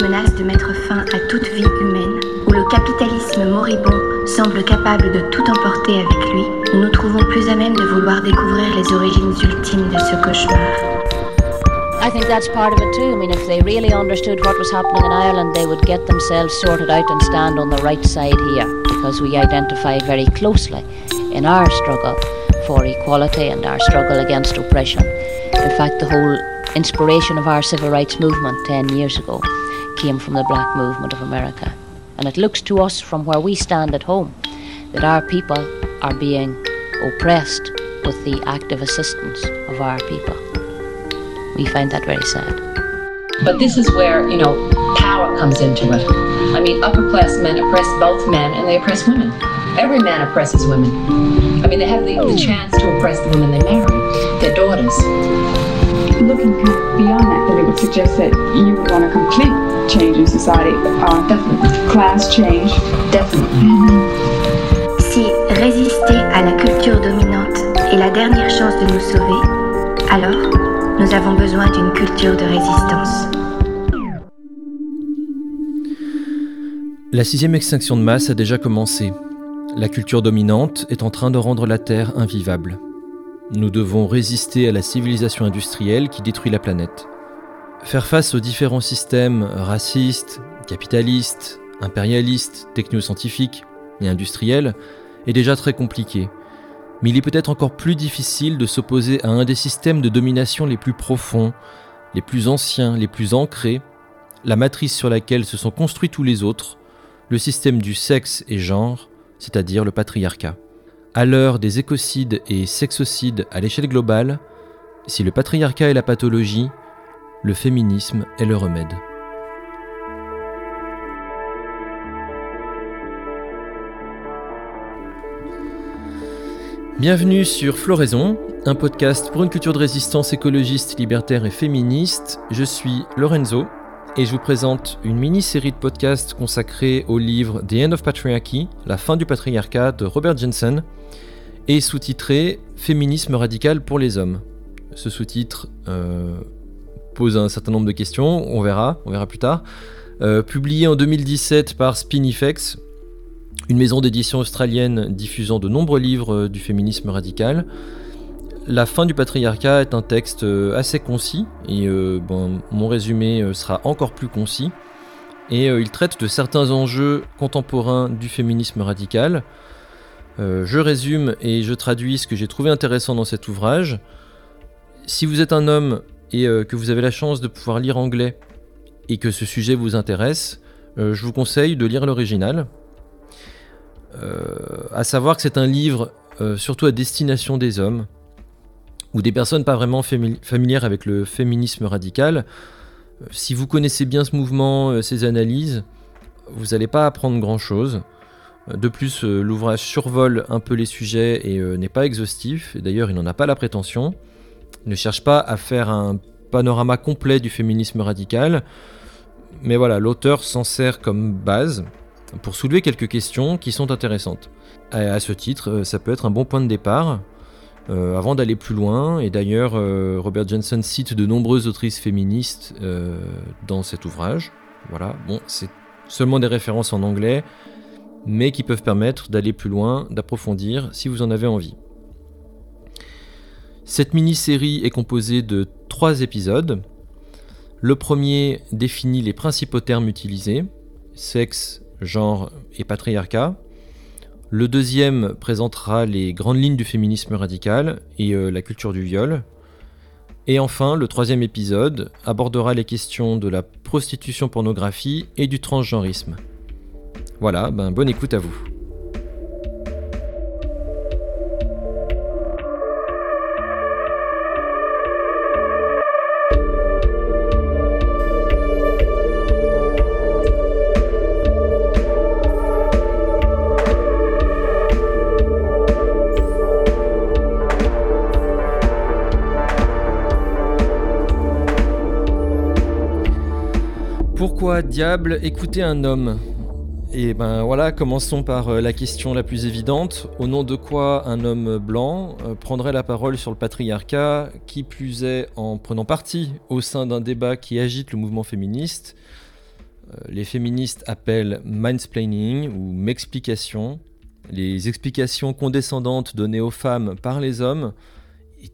menace de mettre fin à toute vie humaine, où le capitalisme moribond semble capable de tout emporter avec lui, nous nous trouvons plus à même de vouloir découvrir les origines ultimes de ce cauchemar. I think that's part of it too. I mean, if they really understood what was happening in Ireland, they would get themselves sorted out and stand on the right side here because we identify very closely in our struggle for equality and our struggle against oppression. In fact, the whole inspiration of our civil rights movement 10 years ago came from the black movement of America. And it looks to us from where we stand at home that our people are being oppressed with the active assistance of our people. We find that very sad. But this is where, you know, power comes into it. I mean, upper class men oppress both men and they oppress women. Every man oppresses women. I mean, they have the, the hmm. chance to oppress the women they marry, their daughters. Beyond that, then it would suggest that you would want a complete change in society. Uh, Definitely. class change. Definitely. Si résister à la culture dominante est la dernière chance de nous sauver, alors nous avons besoin d'une culture de résistance. La sixième extinction de masse a déjà commencé. La culture dominante est en train de rendre la Terre invivable. Nous devons résister à la civilisation industrielle qui détruit la planète. Faire face aux différents systèmes racistes, capitalistes, impérialistes, technoscientifiques et industriels est déjà très compliqué. Mais il est peut-être encore plus difficile de s'opposer à un des systèmes de domination les plus profonds, les plus anciens, les plus ancrés, la matrice sur laquelle se sont construits tous les autres, le système du sexe et genre, c'est-à-dire le patriarcat. À l'heure des écocides et sexocides à l'échelle globale, si le patriarcat est la pathologie, le féminisme est le remède. Bienvenue sur Floraison, un podcast pour une culture de résistance écologiste, libertaire et féministe. Je suis Lorenzo et je vous présente une mini-série de podcasts consacrée au livre The End of Patriarchy, La fin du patriarcat de Robert Jensen, et sous-titré Féminisme radical pour les hommes. Ce sous-titre euh, pose un certain nombre de questions, on verra, on verra plus tard. Euh, publié en 2017 par Spinifex, une maison d'édition australienne diffusant de nombreux livres euh, du féminisme radical. La fin du patriarcat est un texte euh, assez concis et euh, mon résumé euh, sera encore plus concis. Et il traite de certains enjeux contemporains du féminisme radical. Je résume et je traduis ce que j'ai trouvé intéressant dans cet ouvrage. Si vous êtes un homme et que vous avez la chance de pouvoir lire anglais et que ce sujet vous intéresse, je vous conseille de lire l'original. À savoir que c'est un livre surtout à destination des hommes ou des personnes pas vraiment fami- familières avec le féminisme radical. Euh, si vous connaissez bien ce mouvement, euh, ses analyses, vous n'allez pas apprendre grand-chose. Euh, De plus, euh, l'ouvrage survole un peu les sujets et euh, n'est pas exhaustif. D'ailleurs, il n'en a pas la prétention. Il ne cherche pas à faire un panorama complet du féminisme radical. Mais voilà, l'auteur s'en sert comme base pour soulever quelques questions qui sont intéressantes. À, ce titre, euh, ça peut être un bon point de départ euh, avant d'aller plus loin. Et d'ailleurs, euh, Robert Jensen cite de nombreuses autrices féministes euh, dans cet ouvrage. Voilà, bon, c'est seulement des références en anglais, mais qui peuvent permettre d'aller plus loin, d'approfondir si vous en avez envie. Cette mini-série est composée de trois épisodes. Le premier définit les principaux termes utilisés, sexe, genre et patriarcat. Le deuxième présentera les grandes lignes du féminisme radical et euh, la culture du viol. Et enfin, le troisième épisode abordera les questions de la prostitution pornographie et du transgenrisme. Voilà, ben bonne écoute à vous. Pourquoi diable écouter un homme? Et ben voilà, commençons par euh, la question la plus évidente. Au nom de quoi un homme blanc euh, prendrait la parole sur le patriarcat, qui plus est en prenant parti au sein d'un débat qui agite le mouvement féministe? Les féministes appellent mansplaining ou m'explication, les explications condescendantes données aux femmes par les hommes,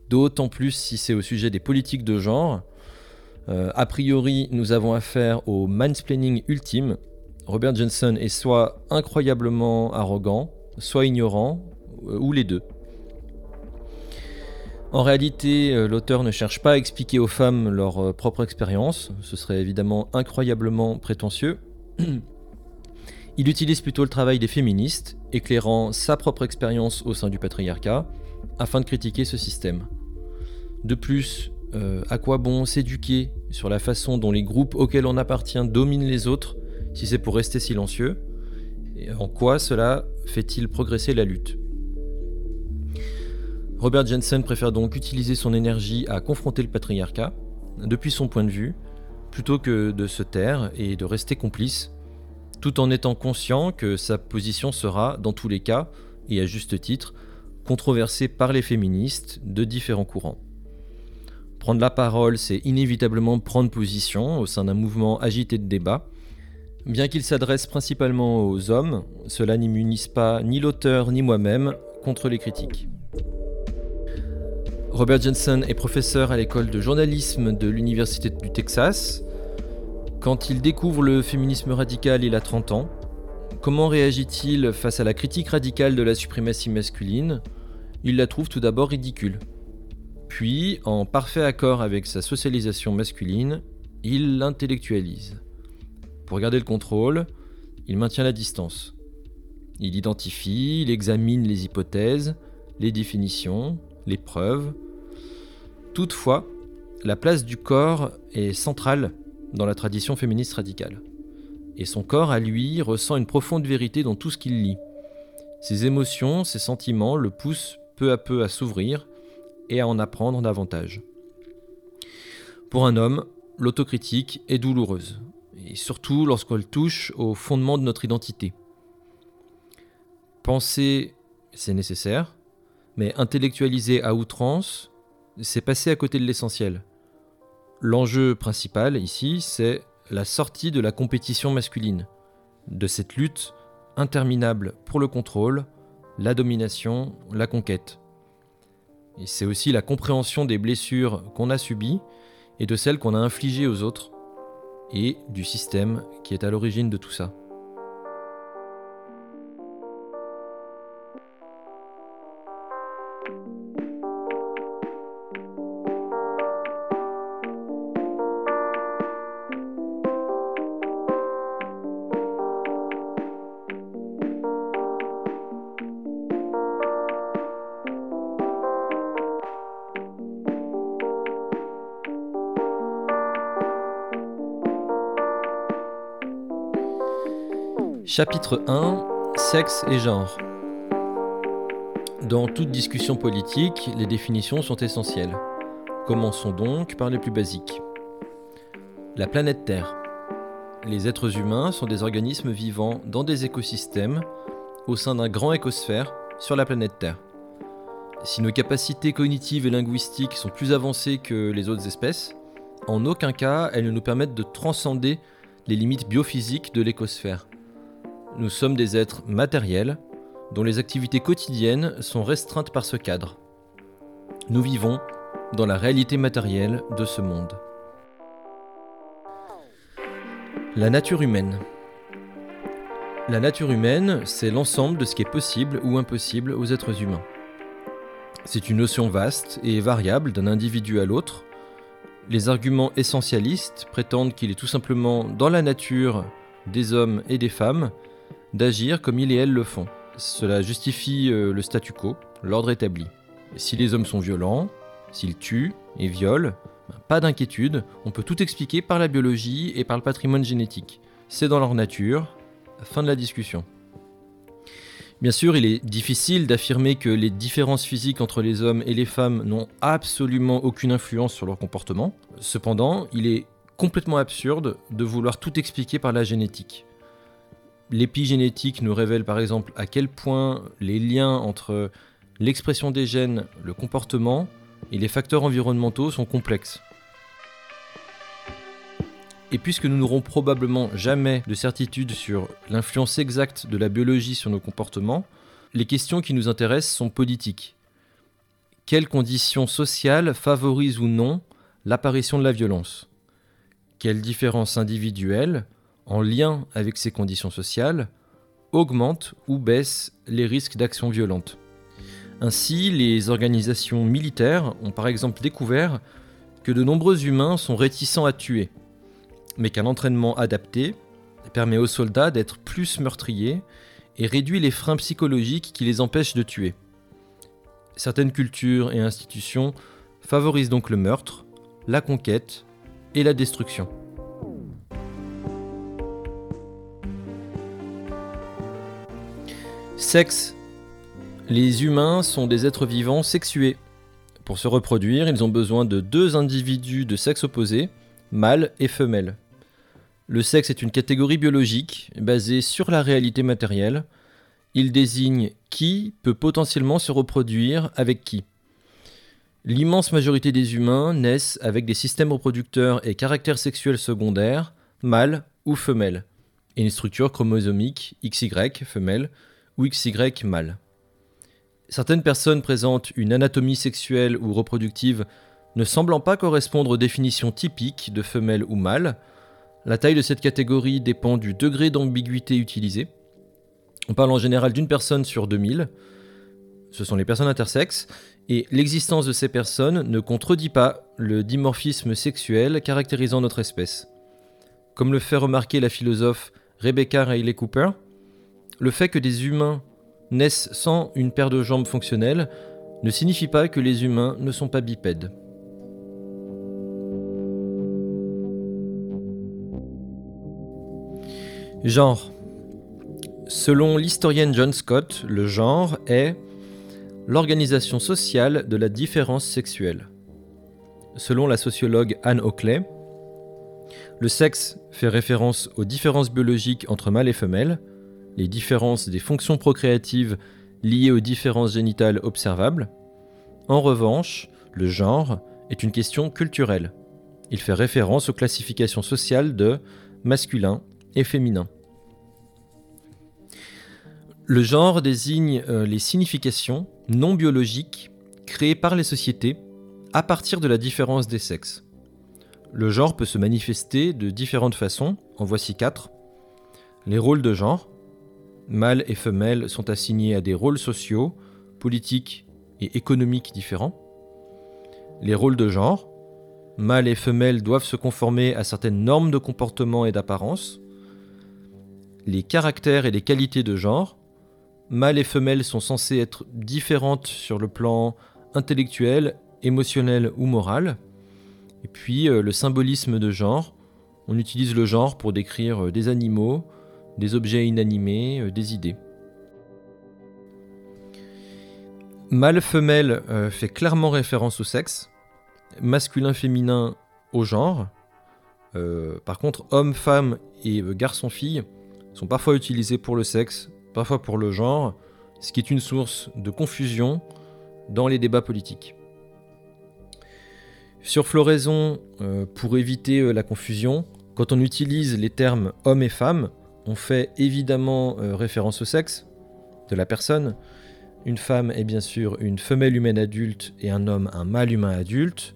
d'autant plus si c'est au sujet des politiques de genre. Euh, a priori, nous avons affaire au mansplaining ultime. Robert Jensen est soit incroyablement arrogant, soit ignorant, euh, ou les deux. En réalité, euh, l'auteur ne cherche pas à expliquer aux femmes leur propre expérience, ce serait évidemment incroyablement prétentieux. Il utilise plutôt le travail des féministes, éclairant sa propre expérience au sein du patriarcat, afin de critiquer ce système. De plus, euh, à quoi bon s'éduquer sur la façon dont les groupes auxquels on appartient dominent les autres si c'est pour rester silencieux Et en quoi cela fait-il progresser la lutte? Robert Jensen préfère donc utiliser son énergie à confronter le patriarcat, depuis son point de vue, plutôt que de se taire et de rester complice tout en étant conscient que sa position sera, dans tous les cas, et à juste titre, controversée par les féministes de différents courants. Prendre la parole, c'est inévitablement prendre position au sein d'un mouvement agité de débat. Bien qu'il s'adresse principalement aux hommes, cela n'immunise pas ni l'auteur ni moi-même contre les critiques. Robert Jensen est professeur à l'école de journalisme de l'Université du Texas quand il découvre le féminisme radical, il a 30 ans. Comment réagit-il face à la critique radicale de la suprématie masculine? Il la trouve tout d'abord ridicule. Puis, en parfait accord avec sa socialisation masculine, il l'intellectualise. Pour garder le contrôle, il maintient la distance. Il identifie, il examine les hypothèses, les définitions, les preuves. Toutefois, la place du corps est centrale dans la tradition féministe radicale. Et son corps, à lui, ressent une profonde vérité dans tout ce qu'il lit. Ses émotions, ses sentiments le poussent peu à peu à s'ouvrir et à en apprendre davantage. Pour un homme, l'autocritique est douloureuse, et surtout lorsqu'elle touche au fondement de notre identité. Penser, c'est nécessaire, mais intellectualiser à outrance, c'est passer à côté de l'essentiel. L'enjeu principal ici, c'est la sortie de la compétition masculine, de cette lutte interminable pour le contrôle, la domination, la conquête. C'est aussi la compréhension des blessures qu'on a subies et de celles qu'on a infligées aux autres, et du système qui est à l'origine de tout ça. Chapitre 1 Sexe et genre. Dans toute discussion politique, les définitions sont essentielles. Commençons donc par les plus basiques. La planète Terre. Les êtres humains sont des organismes vivant dans des écosystèmes au sein d'un grand écosphère sur la planète Terre. Si nos capacités cognitives et linguistiques sont plus avancées que les autres espèces, en aucun cas elles ne nous permettent de transcender les limites biophysiques de l'écosphère. Nous sommes des êtres matériels dont les activités quotidiennes sont restreintes par ce cadre. Nous vivons dans la réalité matérielle de ce monde. La nature humaine. La nature humaine, c'est l'ensemble de ce qui est possible ou impossible aux êtres humains. C'est une notion vaste et variable d'un individu à l'autre. Les arguments essentialistes prétendent qu'il est tout simplement dans la nature des hommes et des femmes d'agir comme il et elle le font. Cela justifie euh, le statu quo, l'ordre établi. si les hommes sont violents, s'ils tuent et violent, ben, pas d'inquiétude, on peut tout expliquer par la biologie et par le patrimoine génétique. C'est dans leur nature. Fin de la discussion. Bien sûr, il est difficile d'affirmer que les différences physiques entre les hommes et les femmes n'ont absolument aucune influence sur leur comportement. Cependant, il est complètement absurde de vouloir tout expliquer par la génétique. L'épigénétique nous révèle par exemple à quel point les liens entre l'expression des gènes, le comportement et les facteurs environnementaux sont complexes. Et puisque nous n'aurons probablement jamais de certitude sur l'influence exacte de la biologie sur nos comportements, les questions qui nous intéressent sont politiques. Quelles conditions sociales favorisent ou non l'apparition de la violence? Quelles différences individuelles, en lien avec ces conditions sociales, augmentent ou baissent les risques d'actions violentes Ainsi, les organisations militaires ont par exemple découvert que de nombreux humains sont réticents à tuer mais qu'un entraînement adapté permet aux soldats d'être plus meurtriers et réduit les freins psychologiques qui les empêchent de tuer. Certaines cultures et institutions favorisent donc le meurtre, la conquête et la destruction. Sexe. Les humains sont des êtres vivants sexués. Pour se reproduire, ils ont besoin de deux individus de sexe opposé, mâle et femelle. Le sexe est une catégorie biologique basée sur la réalité matérielle. Il désigne qui peut potentiellement se reproduire avec qui. L'immense majorité des humains naissent avec des systèmes reproducteurs et caractères sexuels secondaires, mâles ou femelles, et une structure chromosomique XY femelle ou XY mâle. Certaines personnes présentent une anatomie sexuelle ou reproductive ne semblant pas correspondre aux définitions typiques de femelle ou mâle, la taille de cette catégorie dépend du degré d'ambiguïté utilisé. On parle en général d'une personne sur 2000. Ce sont les personnes intersexes. Et l'existence de ces personnes ne contredit pas le dimorphisme sexuel caractérisant notre espèce. Comme le fait remarquer la philosophe Rebecca Riley Cooper, le fait que des humains naissent sans une paire de jambes fonctionnelles ne signifie pas que les humains ne sont pas bipèdes. Genre. Selon l'historienne John Scott, le genre est l'organisation sociale de la différence sexuelle. Selon la sociologue Anne Oakley, le sexe fait référence aux différences biologiques entre mâles et femelles, les différences des fonctions procréatives liées aux différences génitales observables. En revanche, le genre est une question culturelle. Il fait référence aux classifications sociales de masculin, et féminin. Le genre désigne euh, les significations non biologiques créées par les sociétés à partir de la différence des sexes. Le genre peut se manifester de différentes façons, en voici quatre. Les rôles de genre. Mâles et femelles sont assignés à des rôles sociaux, politiques et économiques différents. Les rôles de genre. Mâles et femelles doivent se conformer à certaines normes de comportement et d'apparence les caractères et les qualités de genre. Mâles et femelles sont censés être différentes sur le plan intellectuel, émotionnel ou moral. Et puis euh, le symbolisme de genre. On utilise le genre pour décrire euh, des animaux, des objets inanimés, euh, des idées. Mâle-femelle fait clairement référence au sexe, masculin-féminin au genre. par contre, homme-femme et garçon-fille sont parfois utilisés pour le sexe, parfois pour le genre, ce qui est une source de confusion dans les débats politiques. Sur floraison, euh, pour éviter euh, la confusion, quand on utilise les termes homme et femme, on fait évidemment euh, référence au sexe de la personne. Une femme est bien sûr une femelle humaine adulte et un homme un mâle humain adulte.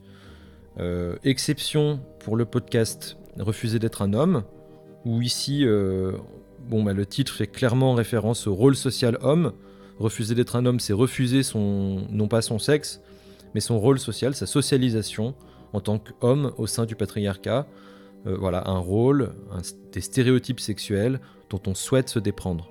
exception pour le podcast Refuser d'être un homme, où ici Bon, bah, le titre fait clairement référence au rôle social homme. Refuser d'être un homme, c'est refuser son, non pas son sexe, mais son rôle social, sa socialisation en tant qu'homme au sein du patriarcat. Euh, voilà, un rôle, des stéréotypes sexuels dont on souhaite se déprendre.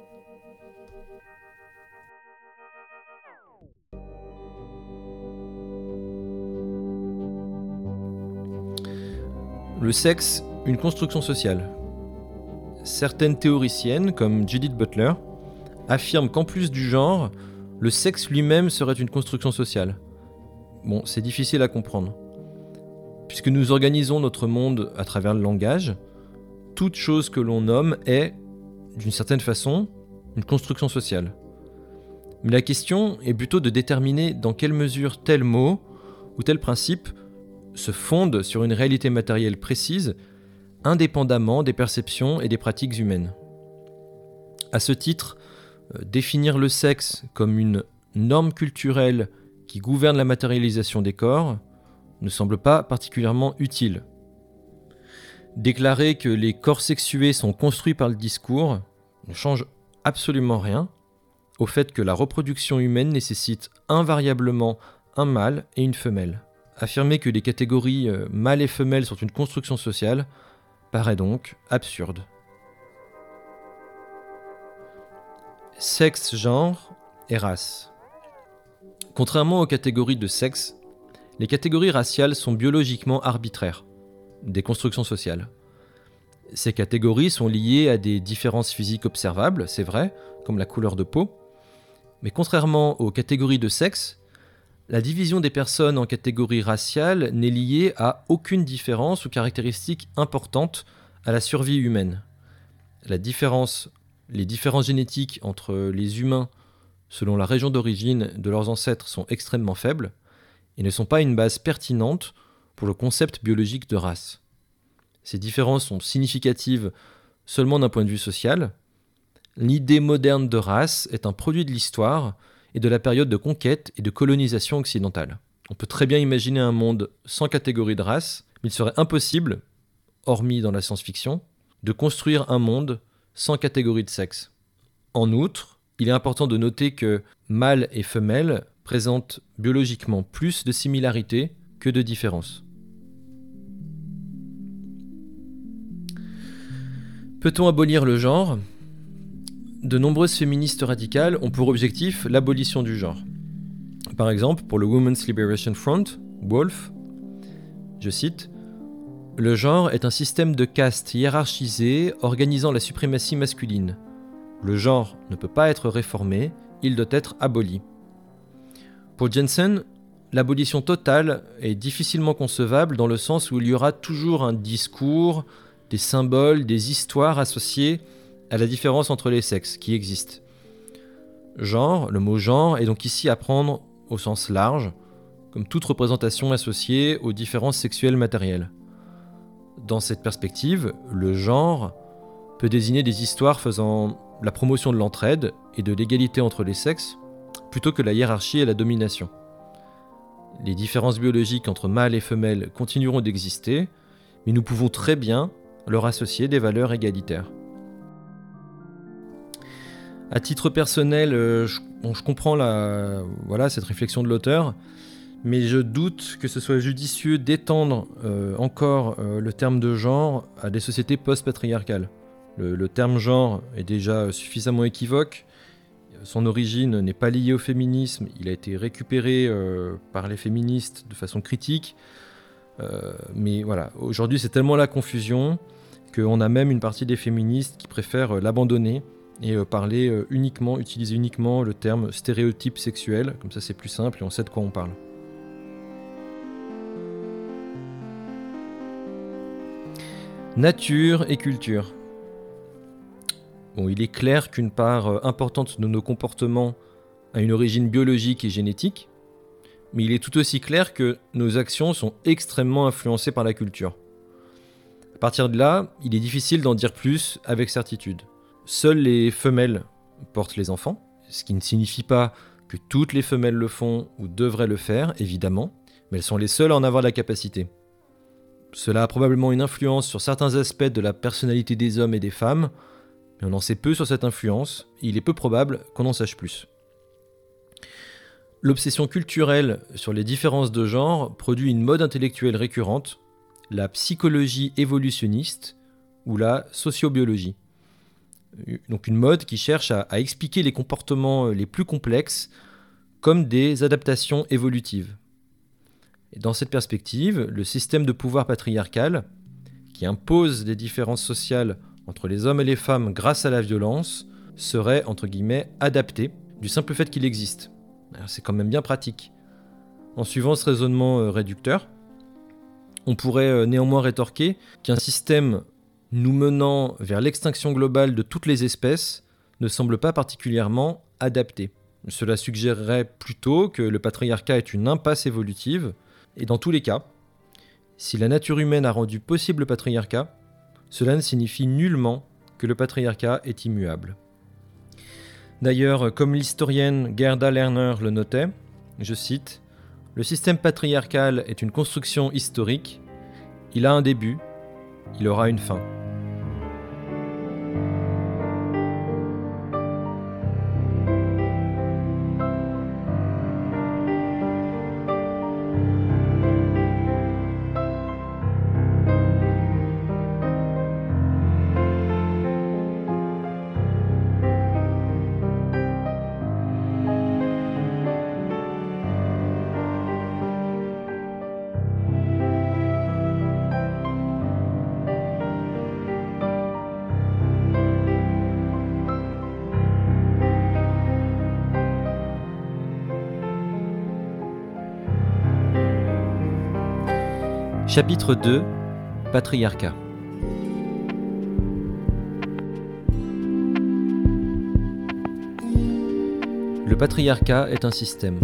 Le sexe, une construction sociale. Certaines théoriciennes, comme Judith Butler, affirment qu'en plus du genre, le sexe lui-même serait une construction sociale. Bon, c'est difficile à comprendre. Puisque nous organisons notre monde à travers le langage, toute chose que l'on nomme est, d'une certaine façon, une construction sociale. Mais la question est plutôt de déterminer dans quelle mesure tel mot ou tel principe se fonde sur une réalité matérielle précise indépendamment des perceptions et des pratiques humaines. À ce titre, euh, définir le sexe comme une norme culturelle qui gouverne la matérialisation des corps ne semble pas particulièrement utile. Déclarer que les corps sexués sont construits par le discours ne change absolument rien au fait que la reproduction humaine nécessite invariablement un mâle et une femelle. Affirmer que les catégories euh, mâle et femelle sont une construction sociale paraît donc absurde. Sexe, genre et race. Contrairement aux catégories de sexe, les catégories raciales sont biologiquement arbitraires, des constructions sociales. Ces catégories sont liées à des différences physiques observables, c'est vrai, comme la couleur de peau, mais contrairement aux catégories de sexe, la division des personnes en catégories raciales n'est liée à aucune différence ou caractéristique importante à la survie humaine. Les différences génétiques entre les humains selon la région d'origine de leurs ancêtres sont extrêmement faibles et ne sont pas une base pertinente pour le concept biologique de race. Ces différences sont significatives seulement d'un point de vue social. L'idée moderne de race est un produit de l'histoire et de la période de conquête et de colonisation occidentale. On peut très bien imaginer un monde sans catégorie de race, mais il serait impossible, hormis dans la science-fiction, de construire un monde sans catégorie de sexe. En outre, il est important de noter que mâle et femelle présentent biologiquement plus de similarités que de différences. Peut-on abolir le genre? De nombreuses féministes radicales ont pour objectif l'abolition du genre. Par exemple, pour le Women's Liberation Front, Wolf, je cite, Le genre est un système de caste hiérarchisé organisant la suprématie masculine. Le genre ne peut pas être réformé, il doit être aboli. Pour Jensen, l'abolition totale est difficilement concevable dans le sens où il y aura toujours un discours, des symboles, des histoires associées à la différence entre les sexes qui existent. Genre, le mot genre est donc ici à prendre au sens large, comme toute représentation associée aux différences sexuelles matérielles. Dans cette perspective, le genre peut désigner des histoires faisant la promotion de l'entraide et de l'égalité entre les sexes, plutôt que la hiérarchie et la domination. Les différences biologiques entre mâles et femelles continueront d'exister, mais nous pouvons très bien leur associer des valeurs égalitaires. À titre personnel, euh, je, comprends cette réflexion de l'auteur, mais je doute que ce soit judicieux d'étendre euh, encore euh, le terme de genre à des sociétés post-patriarcales. Le, terme genre est déjà suffisamment équivoque. Son origine n'est pas liée au féminisme, il a été récupéré par les féministes de façon critique. mais voilà, aujourd'hui c'est tellement la confusion qu'on a même une partie des féministes qui préfèrent l'abandonner et euh, parler euh, uniquement, utiliser uniquement le terme stéréotype sexuel, comme ça c'est plus simple et on sait de quoi on parle. Nature et culture. Il est clair qu'une part euh, importante de nos comportements a une origine biologique et génétique, mais il est tout aussi clair que nos actions sont extrêmement influencées par la culture. À partir de là, il est difficile d'en dire plus avec certitude. Seules les femelles portent les enfants, ce qui ne signifie pas que toutes les femelles le font ou devraient le faire, évidemment, mais elles sont les seules à en avoir la capacité. Cela a probablement une influence sur certains aspects de la personnalité des hommes et des femmes, on en sait peu sur cette influence, il est peu probable qu'on en sache plus. L'obsession culturelle sur les différences de genre produit une mode intellectuelle récurrente, la psychologie évolutionniste ou la sociobiologie donc une mode qui cherche à, expliquer les comportements les plus complexes comme des adaptations évolutives. Dans cette perspective, le système de pouvoir patriarcal, qui impose des différences sociales entre les hommes et les femmes grâce à la violence, serait, entre guillemets, adapté du simple fait qu'il existe. C'est quand même bien pratique. En suivant ce raisonnement euh, réducteur, on pourrait euh, néanmoins rétorquer qu'un système nous menant vers l'extinction globale de toutes les espèces ne semble pas particulièrement adapté. Cela suggérerait plutôt que le patriarcat est une impasse évolutive, et dans tous les cas, si la nature humaine a rendu possible le patriarcat, cela ne signifie nullement que le patriarcat est immuable. D'ailleurs, comme l'historienne Gerda Lerner le notait, je cite, Le système patriarcal est une construction historique, il a un début, il aura une fin. Chapitre 2 Patriarcat Le patriarcat est un système.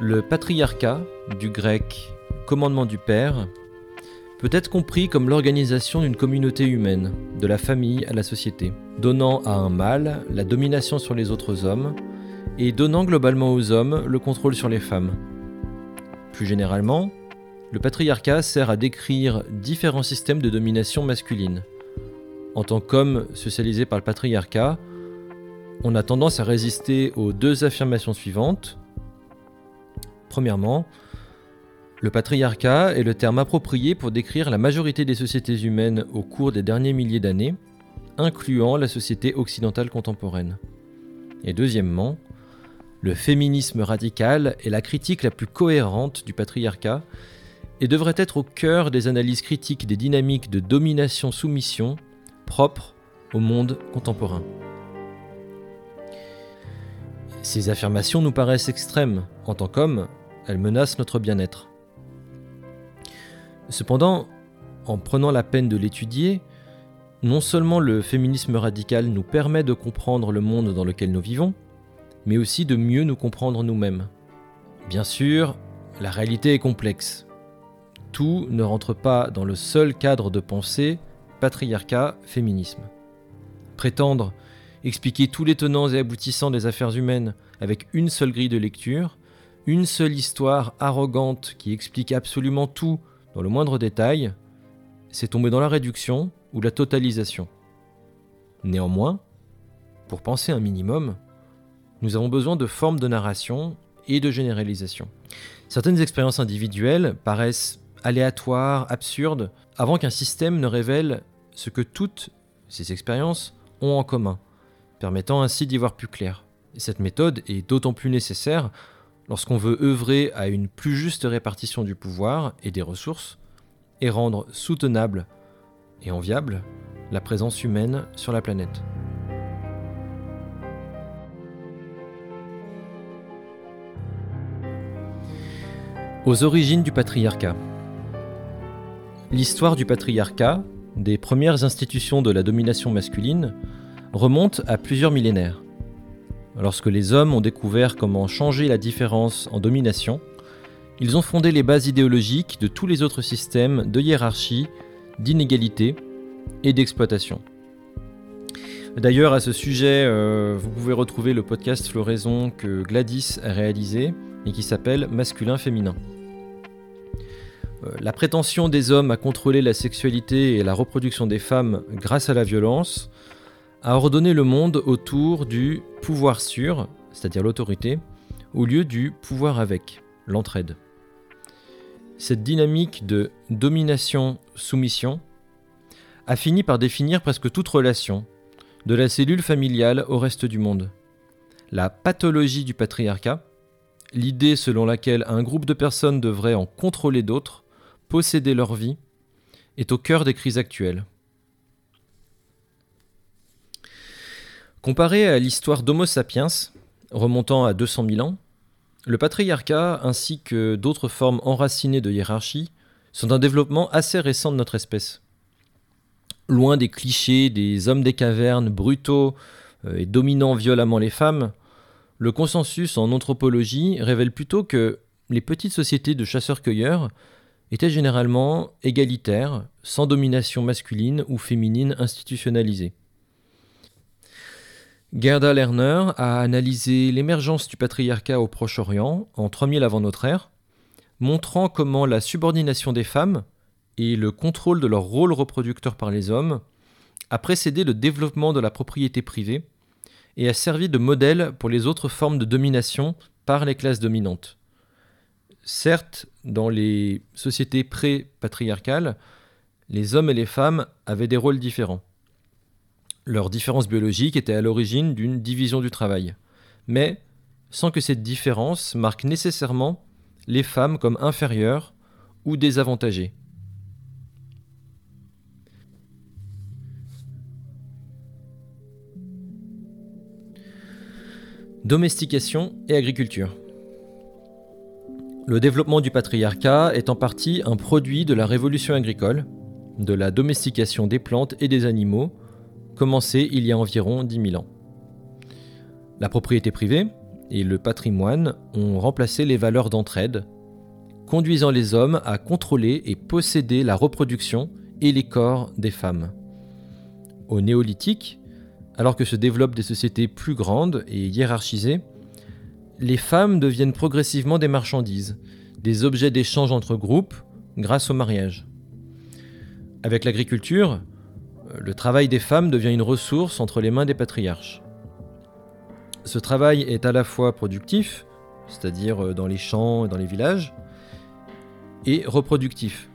Le patriarcat, du grec commandement du père, peut être compris comme l'organisation d'une communauté humaine, de la famille à la société, donnant à un mâle la domination sur les autres hommes et donnant globalement aux hommes le contrôle sur les femmes. Plus généralement, le patriarcat sert à décrire différents systèmes de domination masculine. En tant qu'homme socialisé par le patriarcat, on a tendance à résister aux deux affirmations suivantes. Premièrement, le patriarcat est le terme approprié pour décrire la majorité des sociétés humaines au cours des derniers milliers d'années, incluant la société occidentale contemporaine. Et deuxièmement, le féminisme radical est la critique la plus cohérente du patriarcat et devrait être au cœur des analyses critiques des dynamiques de domination-soumission propres au monde contemporain. Ces affirmations nous paraissent extrêmes. En tant qu'hommes, elles menacent notre bien-être. Cependant, en prenant la peine de l'étudier, non seulement le féminisme radical nous permet de comprendre le monde dans lequel nous vivons, mais aussi de mieux nous comprendre nous-mêmes. Bien sûr, la réalité est complexe, tout ne rentre pas dans le seul cadre de pensée patriarcat, féminisme. Prétendre expliquer tous les tenants et aboutissants des affaires humaines avec une seule grille de lecture, une seule histoire arrogante qui explique absolument tout dans le moindre détail, c'est tomber dans la réduction ou la totalisation. Néanmoins, pour penser un minimum, nous avons besoin de formes de narration et de généralisation. Certaines expériences individuelles paraissent aléatoire, absurde, avant qu'un système ne révèle ce que toutes ces expériences ont en commun, permettant ainsi d'y voir plus clair. cette méthode est d'autant plus nécessaire lorsqu'on veut œuvrer à une plus juste répartition du pouvoir et des ressources, et rendre soutenable et enviable la présence humaine sur la planète. Aux origines du patriarcat. L'histoire du patriarcat, des premières institutions de la domination masculine, remonte à plusieurs millénaires. Lorsque les hommes ont découvert comment changer la différence en domination, ils ont fondé les bases idéologiques de tous les autres systèmes de hiérarchie, d'inégalité et d'exploitation. D'ailleurs, à ce sujet, euh, vous pouvez retrouver le podcast Floraison que Gladys a réalisé et qui s'appelle Masculin-Féminin. Euh, la prétention des hommes à contrôler la sexualité et la reproduction des femmes grâce à la violence a ordonné le monde autour du pouvoir sur, c'est-à-dire l'autorité, au lieu du pouvoir avec, l'entraide. Cette dynamique de domination-soumission a fini par définir presque toute relation, de la cellule familiale au reste du monde. La pathologie du patriarcat, l'idée selon laquelle un groupe de personnes devrait en contrôler d'autres, posséder leur vie, est au cœur des crises actuelles. Comparé à l'histoire d'Homo sapiens, remontant à 200 000 ans, le patriarcat ainsi que d'autres formes enracinées de hiérarchie sont un développement assez récent de notre espèce. Loin des clichés des hommes des cavernes brutaux euh, et dominant violemment les femmes, le consensus en anthropologie révèle plutôt que les petites sociétés de chasseurs-cueilleurs était généralement égalitaire, sans domination masculine ou féminine institutionnalisée. Gerda Lerner a analysé l'émergence du patriarcat au Proche-Orient en 3000 avant notre ère, montrant comment la subordination des femmes et le contrôle de leur rôle reproducteur par les hommes a précédé le développement de la propriété privée et a servi de modèle pour les autres formes de domination par les classes dominantes. Certes, dans les sociétés pré-patriarcales, les hommes et les femmes avaient des rôles différents. Leur différence biologique était à l'origine d'une division du travail, mais sans que cette différence marque nécessairement les femmes comme inférieures ou désavantagées. Domestication et agriculture. Le développement du patriarcat est en partie un produit de la révolution agricole, de la domestication des plantes et des animaux, commencée il y a environ 10 000 ans. La propriété privée et le patrimoine ont remplacé les valeurs d'entraide, conduisant les hommes à contrôler et posséder la reproduction et les corps des femmes. Au néolithique, alors que se développent des sociétés plus grandes et hiérarchisées, les femmes deviennent progressivement des marchandises, des objets d'échange entre groupes grâce au mariage. Avec l'agriculture, le travail des femmes devient une ressource entre les mains des patriarches. Ce travail est à la fois productif, c'est-à-dire dans les champs et dans les villages, et reproductif,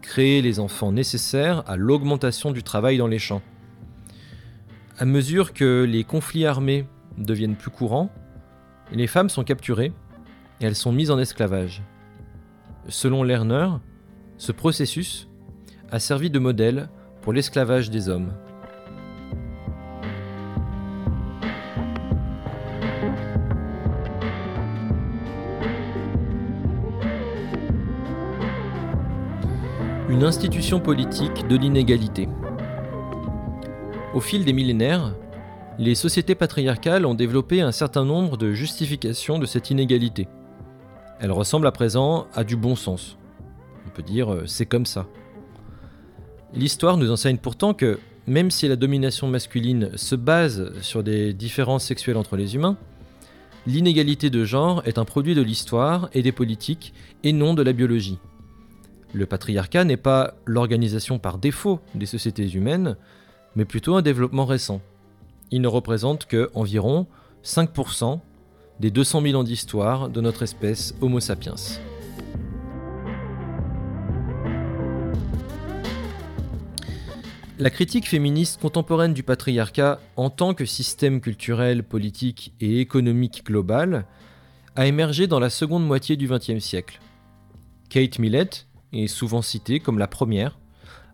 créer les enfants nécessaires à l'augmentation du travail dans les champs. À mesure que les conflits armés deviennent plus courants, les femmes sont capturées et elles sont mises en esclavage. Selon Lerner, ce processus a servi de modèle pour l'esclavage des hommes. Une institution politique de l'inégalité. Au fil des millénaires, les sociétés patriarcales ont développé un certain nombre de justifications de cette inégalité. Elles ressemblent à présent à du bon sens. On peut dire euh, c'est comme ça. L'histoire nous enseigne pourtant que, même si la domination masculine se base sur des différences sexuelles entre les humains, l'inégalité de genre est un produit de l'histoire et des politiques et non de la biologie. Le patriarcat n'est pas l'organisation par défaut des sociétés humaines, mais plutôt un développement récent. Il ne représente que environ 5% des 200 000 ans d'histoire de notre espèce Homo sapiens. La critique féministe contemporaine du patriarcat en tant que système culturel, politique et économique global a émergé dans la seconde moitié du XXe siècle. Kate Millett est souvent citée comme la première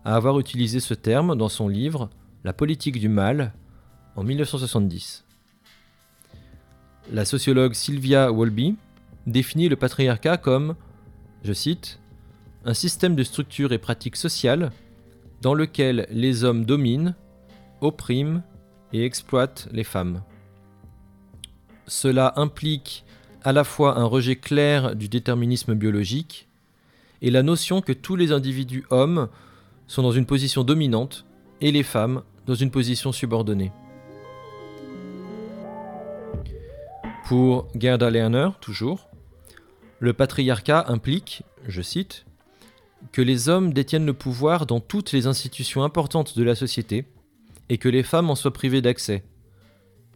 à avoir utilisé ce terme dans son livre la politique du mal en 1970. La sociologue Sylvia Wolby définit le patriarcat comme, je cite, un système de structures et pratiques sociales dans lequel les hommes dominent, oppriment et exploitent les femmes. Cela implique à la fois un rejet clair du déterminisme biologique et la notion que tous les individus hommes sont dans une position dominante et les femmes dans une position subordonnée. Pour Gerda Lerner, toujours, le patriarcat implique, je cite, que les hommes détiennent le pouvoir dans toutes les institutions importantes de la société et que les femmes en soient privées d'accès.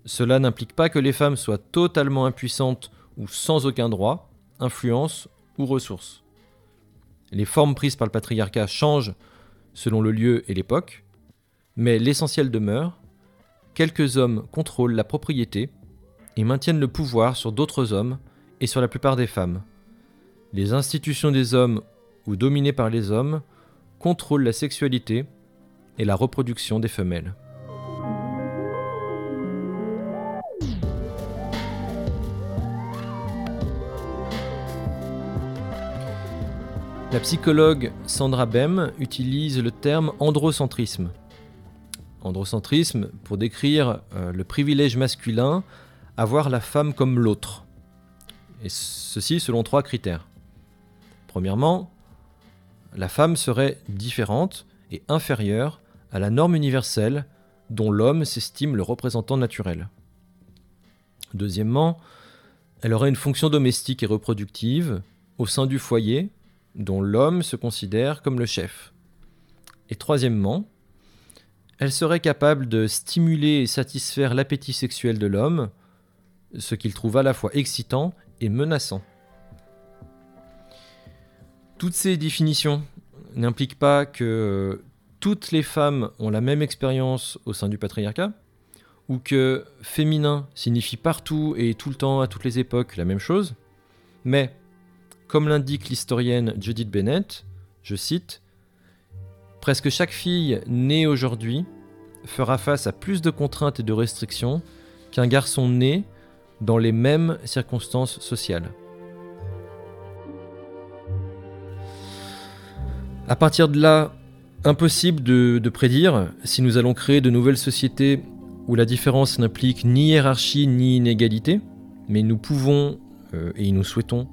Cela n'implique pas que les femmes soient totalement impuissantes ou sans aucun droit, influence ou ressources. Les formes prises par le patriarcat changent selon le lieu et l'époque, mais l'essentiel demeure, quelques hommes contrôlent la propriété et maintiennent le pouvoir sur d'autres hommes et sur la plupart des femmes. Les institutions des hommes ou dominées par les hommes contrôlent la sexualité et la reproduction des femelles. La psychologue Sandra Bem utilise le terme androcentrisme androcentrisme pour décrire euh, le privilège masculin à voir la femme comme l'autre. Et ceci selon trois critères. Premièrement, la femme serait différente et inférieure à la norme universelle dont l'homme s'estime le représentant naturel. Deuxièmement, elle aurait une fonction domestique et reproductive au sein du foyer dont l'homme se considère comme le chef. Et troisièmement, elle serait capable de stimuler et satisfaire l'appétit sexuel de l'homme, ce qu'il trouve à la fois excitant et menaçant. Toutes ces définitions n'impliquent pas que toutes les femmes ont la même expérience au sein du patriarcat, ou que féminin signifie partout et tout le temps, à toutes les époques, la même chose, mais, comme l'indique l'historienne Judith Bennett, je cite, Presque chaque fille née aujourd'hui fera face à plus de contraintes et de restrictions qu'un garçon né dans les mêmes circonstances sociales. À partir de là, impossible de, prédire si nous allons créer de nouvelles sociétés où la différence n'implique ni hiérarchie ni inégalité, mais nous pouvons, euh, et nous souhaitons,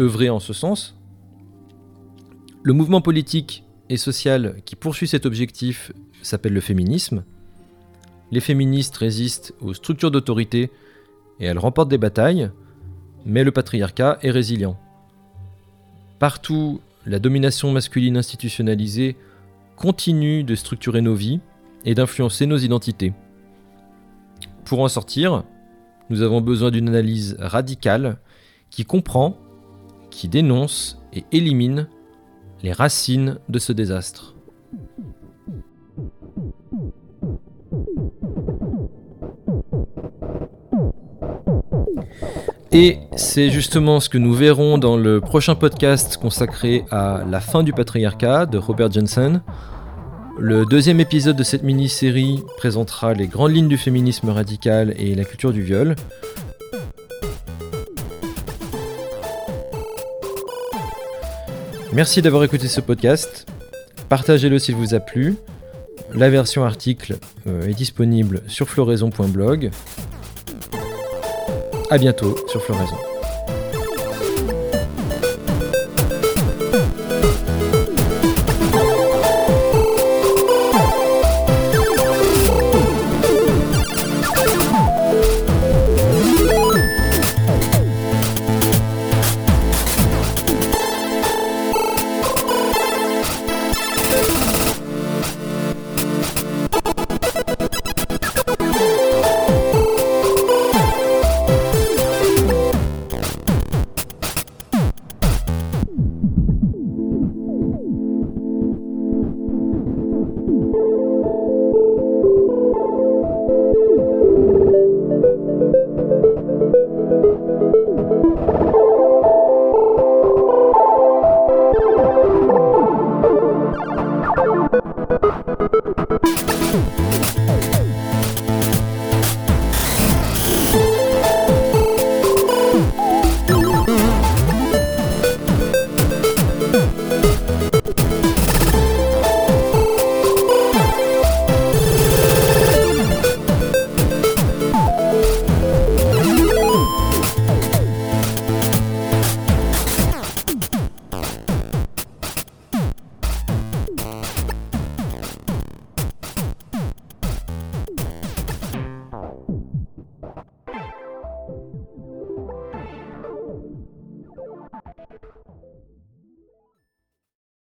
œuvrer en ce sens. Le mouvement politique et social qui poursuit cet objectif s'appelle le féminisme. Les féministes résistent aux structures d'autorité et elles remportent des batailles, mais le patriarcat est résilient. Partout, la domination masculine institutionnalisée continue de structurer nos vies et d'influencer nos identités. Pour en sortir, nous avons besoin d'une analyse radicale qui comprend, qui dénonce et élimine les racines de ce désastre. Et c'est justement ce que nous verrons dans le prochain podcast consacré à la fin du patriarcat de Robert Jensen. Le deuxième épisode de cette mini-série présentera les grandes lignes du féminisme radical et la culture du viol. Merci d'avoir écouté ce podcast. Partagez-le s'il vous a plu. La version article euh, est disponible sur floraison.blog. A bientôt sur Floraison.